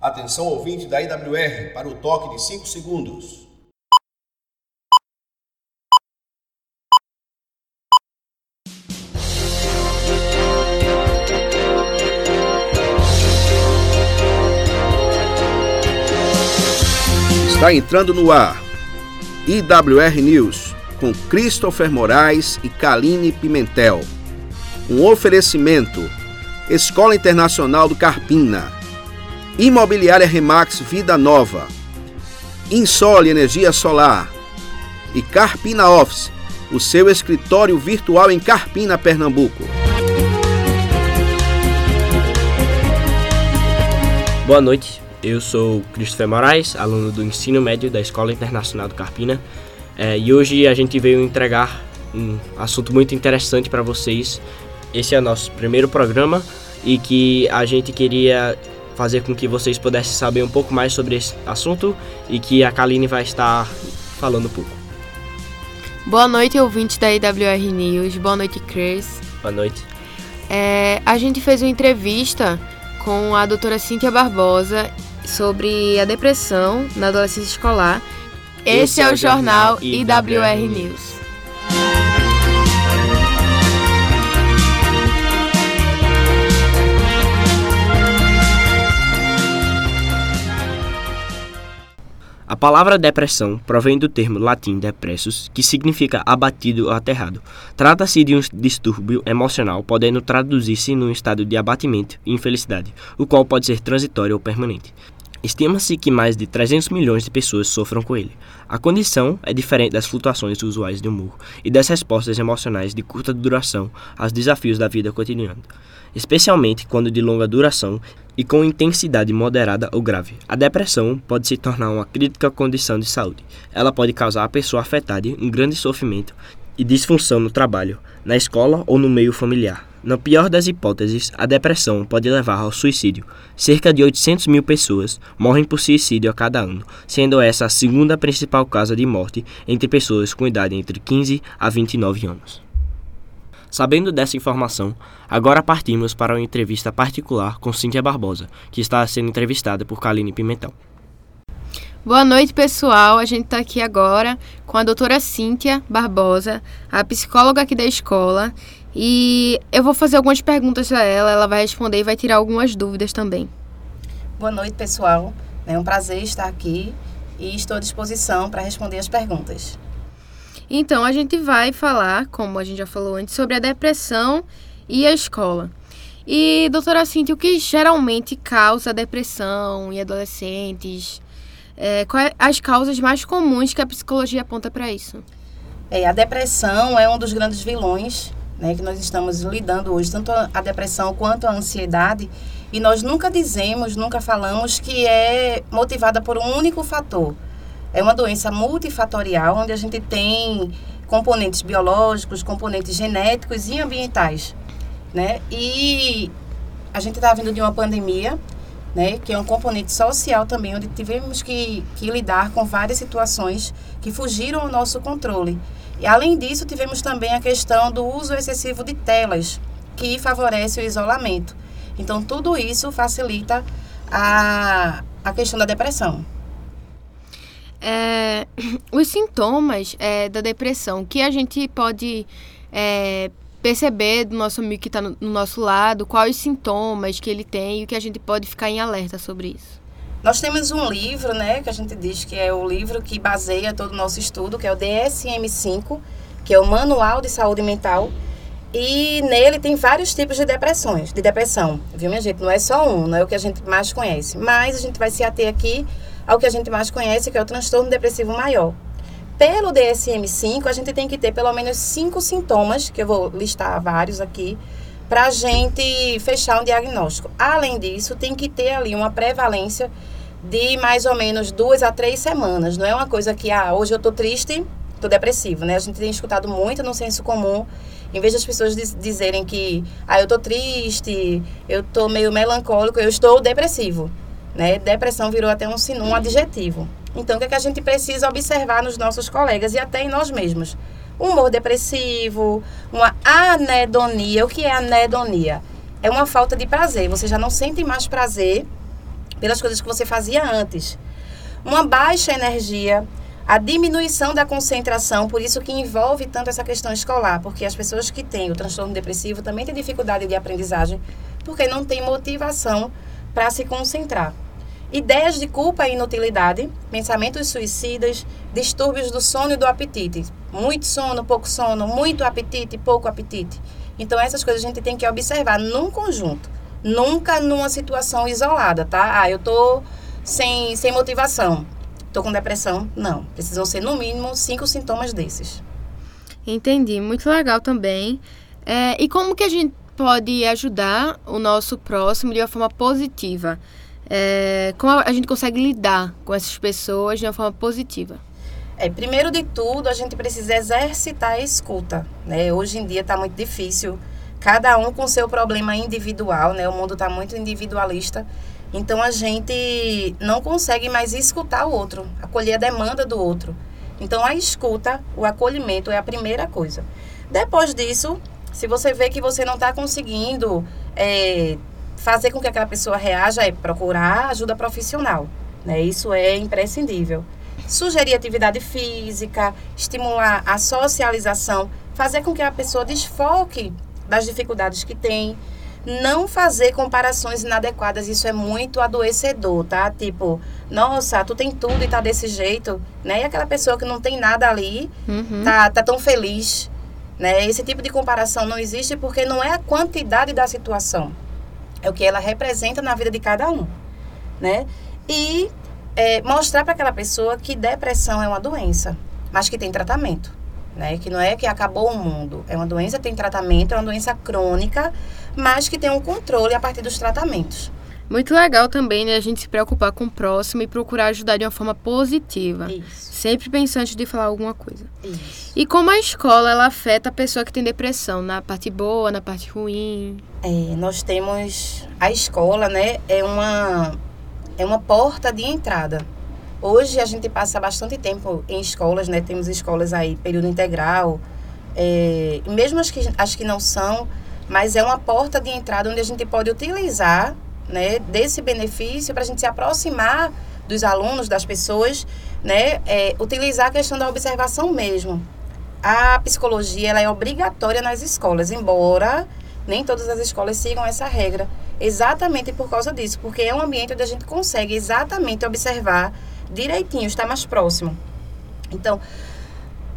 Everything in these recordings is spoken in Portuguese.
Atenção ouvinte da IWR para o toque de 5 segundos. Está entrando no ar IWR News com Christopher Moraes e Kaline Pimentel. Um oferecimento Escola Internacional do Carpina, Imobiliária Remax Vida Nova, Insole Energia Solar e Carpina Office, o seu escritório virtual em Carpina, Pernambuco. Boa noite, eu sou Christopher Moraes, aluno do ensino médio da Escola Internacional do Carpina, é, e hoje a gente veio entregar um assunto muito interessante para vocês. Esse é o nosso primeiro programa e que a gente queria fazer com que vocês pudessem saber um pouco mais sobre esse assunto e que a Kaline vai estar falando um pouco. Boa noite, ouvintes da IWR News. Boa noite, Chris. Boa noite. É, a gente fez uma entrevista com a doutora Cíntia Barbosa sobre a depressão na adolescência escolar. Esse, Esse é o jornal IWR News. A palavra depressão provém do termo latim depressus, que significa abatido ou aterrado. Trata-se de um distúrbio emocional, podendo traduzir-se num estado de abatimento e infelicidade, o qual pode ser transitório ou permanente. Estima-se que mais de 300 milhões de pessoas sofram com ele. A condição é diferente das flutuações usuais de humor e das respostas emocionais de curta duração aos desafios da vida cotidiana, especialmente quando de longa duração e com intensidade moderada ou grave. A depressão pode se tornar uma crítica condição de saúde. Ela pode causar à pessoa afetada um grande sofrimento e disfunção no trabalho, na escola ou no meio familiar. Na pior das hipóteses, a depressão pode levar ao suicídio. Cerca de 800 mil pessoas morrem por suicídio a cada ano, sendo essa a segunda principal causa de morte entre pessoas com idade entre 15 a 29 anos. Sabendo dessa informação, agora partimos para uma entrevista particular com Cíntia Barbosa, que está sendo entrevistada por Kaline Pimentel. Boa noite, pessoal. A gente está aqui agora com a doutora Cíntia Barbosa, a psicóloga aqui da escola. E eu vou fazer algumas perguntas a ela, ela vai responder e vai tirar algumas dúvidas também. Boa noite, pessoal. É um prazer estar aqui e estou à disposição para responder as perguntas. Então, a gente vai falar, como a gente já falou antes, sobre a depressão e a escola. E, doutora Cintia, o que geralmente causa depressão em adolescentes? É, quais as causas mais comuns que a psicologia aponta para isso? É, a depressão é um dos grandes vilões né, que nós estamos lidando hoje, tanto a depressão quanto a ansiedade, e nós nunca dizemos, nunca falamos que é motivada por um único fator. É uma doença multifatorial, onde a gente tem componentes biológicos, componentes genéticos e ambientais. Né? E a gente está vindo de uma pandemia, né, que é um componente social também, onde tivemos que, que lidar com várias situações que fugiram ao nosso controle. E além disso, tivemos também a questão do uso excessivo de telas, que favorece o isolamento. Então, tudo isso facilita a, a questão da depressão. É, os sintomas é, da depressão que a gente pode é, perceber do nosso amigo que está no, no nosso lado, quais sintomas que ele tem e o que a gente pode ficar em alerta sobre isso. Nós temos um livro, né, que a gente diz que é o livro que baseia todo o nosso estudo, que é o DSM-5, que é o Manual de Saúde Mental. E nele tem vários tipos de depressões, de depressão, viu, minha gente? Não é só um, não é o que a gente mais conhece. Mas a gente vai se ater aqui ao que a gente mais conhece, que é o transtorno depressivo maior. Pelo DSM-5, a gente tem que ter pelo menos cinco sintomas, que eu vou listar vários aqui, para a gente fechar um diagnóstico. Além disso, tem que ter ali uma prevalência de mais ou menos duas a três semanas. Não é uma coisa que, ah, hoje eu estou triste, estou depressivo, né? A gente tem escutado muito no senso comum, em vez das pessoas diz, dizerem que, ah, eu estou triste, eu estou meio melancólico, eu estou depressivo, né? Depressão virou até um, um adjetivo. Então, o que, é que a gente precisa observar nos nossos colegas e até em nós mesmos? humor depressivo, uma anedonia. O que é anedonia? É uma falta de prazer. Você já não sente mais prazer pelas coisas que você fazia antes. Uma baixa energia, a diminuição da concentração, por isso que envolve tanto essa questão escolar, porque as pessoas que têm o transtorno depressivo também têm dificuldade de aprendizagem, porque não tem motivação para se concentrar. Ideias de culpa e inutilidade, pensamentos suicidas, distúrbios do sono e do apetite. Muito sono, pouco sono, muito apetite, pouco apetite. Então, essas coisas a gente tem que observar num conjunto, nunca numa situação isolada, tá? Ah, eu tô sem, sem motivação, tô com depressão. Não, precisam ser no mínimo cinco sintomas desses. Entendi, muito legal também. É, e como que a gente pode ajudar o nosso próximo de uma forma positiva? É, como a gente consegue lidar com essas pessoas de uma forma positiva? É, primeiro de tudo, a gente precisa exercitar a escuta. Né? Hoje em dia está muito difícil, cada um com seu problema individual, né? o mundo está muito individualista. Então a gente não consegue mais escutar o outro, acolher a demanda do outro. Então a escuta, o acolhimento é a primeira coisa. Depois disso, se você vê que você não está conseguindo é, fazer com que aquela pessoa reaja é procurar ajuda profissional. Né? Isso é imprescindível. Sugerir atividade física, estimular a socialização, fazer com que a pessoa desfoque das dificuldades que tem. Não fazer comparações inadequadas, isso é muito adoecedor, tá? Tipo, nossa, tu tem tudo e tá desse jeito, né? E aquela pessoa que não tem nada ali, uhum. tá, tá tão feliz, né? Esse tipo de comparação não existe porque não é a quantidade da situação, é o que ela representa na vida de cada um, né? E é, mostrar para aquela pessoa que depressão é uma doença, mas que tem tratamento, né? Que não é que acabou o mundo, é uma doença tem tratamento, é uma doença crônica, mas que tem um controle a partir dos tratamentos. Muito legal também, né, a gente se preocupar com o próximo e procurar ajudar de uma forma positiva. Isso. Sempre pensar antes de falar alguma coisa. Isso. E como a escola, ela afeta a pessoa que tem depressão, na parte boa, na parte ruim? É, nós temos a escola, né, é uma é uma porta de entrada. Hoje a gente passa bastante tempo em escolas, né? Temos escolas aí período integral, é, mesmo as que, as que não são, mas é uma porta de entrada onde a gente pode utilizar né, desse benefício para a gente se aproximar dos alunos, das pessoas, né, é, utilizar a questão da observação mesmo. A psicologia ela é obrigatória nas escolas, embora nem todas as escolas sigam essa regra, exatamente por causa disso, porque é um ambiente onde a gente consegue exatamente observar direitinho, estar mais próximo. Então,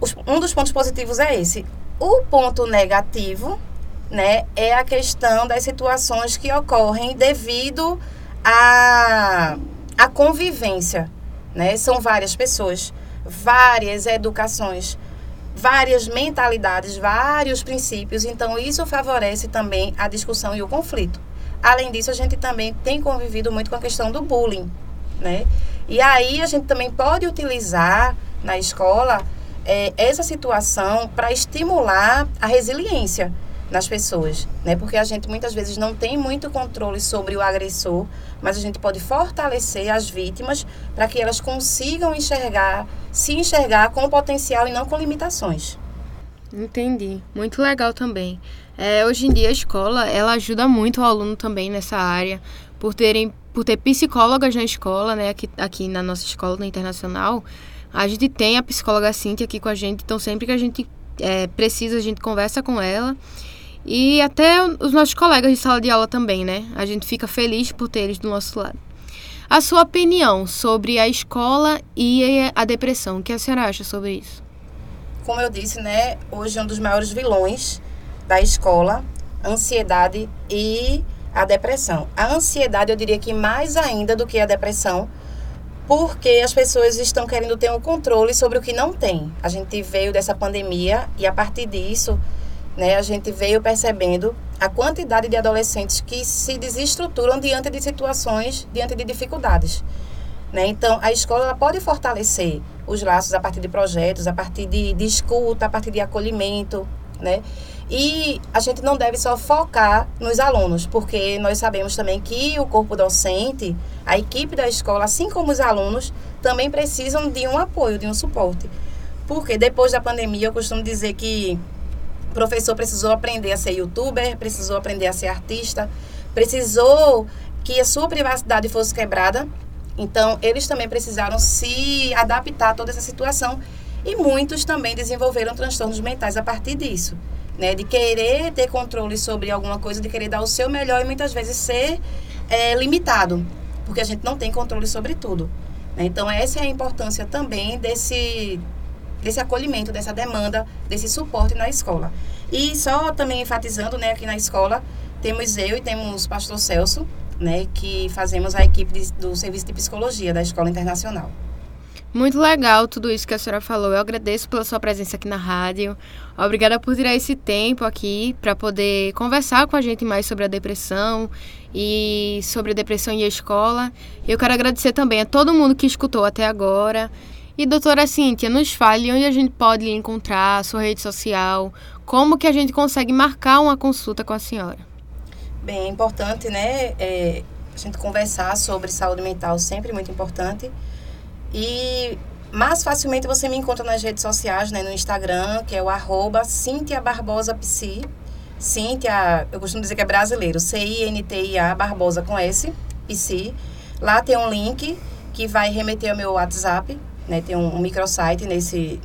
os, um dos pontos positivos é esse. O ponto negativo né, é a questão das situações que ocorrem devido à, à convivência. Né? São várias pessoas, várias educações, várias mentalidades, vários princípios. Então, isso favorece também a discussão e o conflito. Além disso, a gente também tem convivido muito com a questão do bullying. Né? E aí, a gente também pode utilizar na escola é, essa situação para estimular a resiliência nas pessoas, né? Porque a gente muitas vezes não tem muito controle sobre o agressor, mas a gente pode fortalecer as vítimas para que elas consigam enxergar, se enxergar com potencial e não com limitações. Entendi, muito legal também. É, hoje em dia a escola ela ajuda muito o aluno também nessa área por terem por ter psicólogas na escola, né? Aqui, aqui na nossa escola na internacional, a gente tem a psicóloga Cintia aqui com a gente, então sempre que a gente é, precisa a gente conversa com ela e até os nossos colegas de sala de aula também, né? A gente fica feliz por ter eles do nosso lado. A sua opinião sobre a escola e a depressão, o que a senhora acha sobre isso? Como eu disse, né, hoje um dos maiores vilões da escola, ansiedade e a depressão. A ansiedade, eu diria que mais ainda do que a depressão, porque as pessoas estão querendo ter um controle sobre o que não tem. A gente veio dessa pandemia e a partir disso né, a gente veio percebendo a quantidade de adolescentes que se desestruturam diante de situações, diante de dificuldades. Né? Então, a escola pode fortalecer os laços a partir de projetos, a partir de, de escuta, a partir de acolhimento, né? E a gente não deve só focar nos alunos, porque nós sabemos também que o corpo docente, a equipe da escola, assim como os alunos, também precisam de um apoio, de um suporte. Porque depois da pandemia, eu costumo dizer que o professor precisou aprender a ser youtuber, precisou aprender a ser artista, precisou que a sua privacidade fosse quebrada. Então, eles também precisaram se adaptar a toda essa situação e muitos também desenvolveram transtornos mentais a partir disso, né? De querer ter controle sobre alguma coisa, de querer dar o seu melhor e muitas vezes ser é, limitado, porque a gente não tem controle sobre tudo. Né? Então, essa é a importância também desse, desse acolhimento, dessa demanda, desse suporte na escola. E só também enfatizando, né, aqui na escola, temos eu e temos o pastor Celso, né, que fazemos a equipe de, do Serviço de Psicologia da Escola Internacional. Muito legal tudo isso que a senhora falou. Eu agradeço pela sua presença aqui na rádio. Obrigada por tirar esse tempo aqui para poder conversar com a gente mais sobre a depressão e sobre a depressão e a escola. Eu quero agradecer também a todo mundo que escutou até agora. E doutora Cíntia, nos fale onde a gente pode lhe encontrar, sua rede social, como que a gente consegue marcar uma consulta com a senhora. Bem, é importante, né, é, a gente conversar sobre saúde mental, sempre muito importante. E mais facilmente você me encontra nas redes sociais, né, no Instagram, que é o arroba Cíntia Barbosa Psi. Cíntia, eu costumo dizer que é brasileiro, C-I-N-T-I-A Barbosa com S, Psi. Lá tem um link que vai remeter ao meu WhatsApp, né, tem um, um microsite nesse,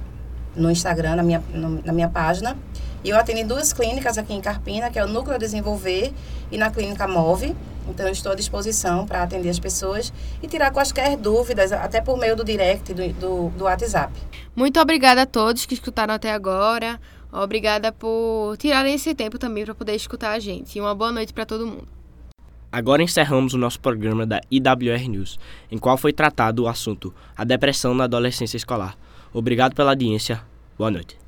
no Instagram, na minha, no, na minha página. E eu atendo em duas clínicas aqui em Carpina, que é o Núcleo Desenvolver e na Clínica Move. Então, eu estou à disposição para atender as pessoas e tirar quaisquer dúvidas, até por meio do direct do, do, do WhatsApp. Muito obrigada a todos que escutaram até agora. Obrigada por tirarem esse tempo também para poder escutar a gente. E uma boa noite para todo mundo. Agora encerramos o nosso programa da IWR News, em qual foi tratado o assunto a depressão na adolescência escolar. Obrigado pela audiência. Boa noite.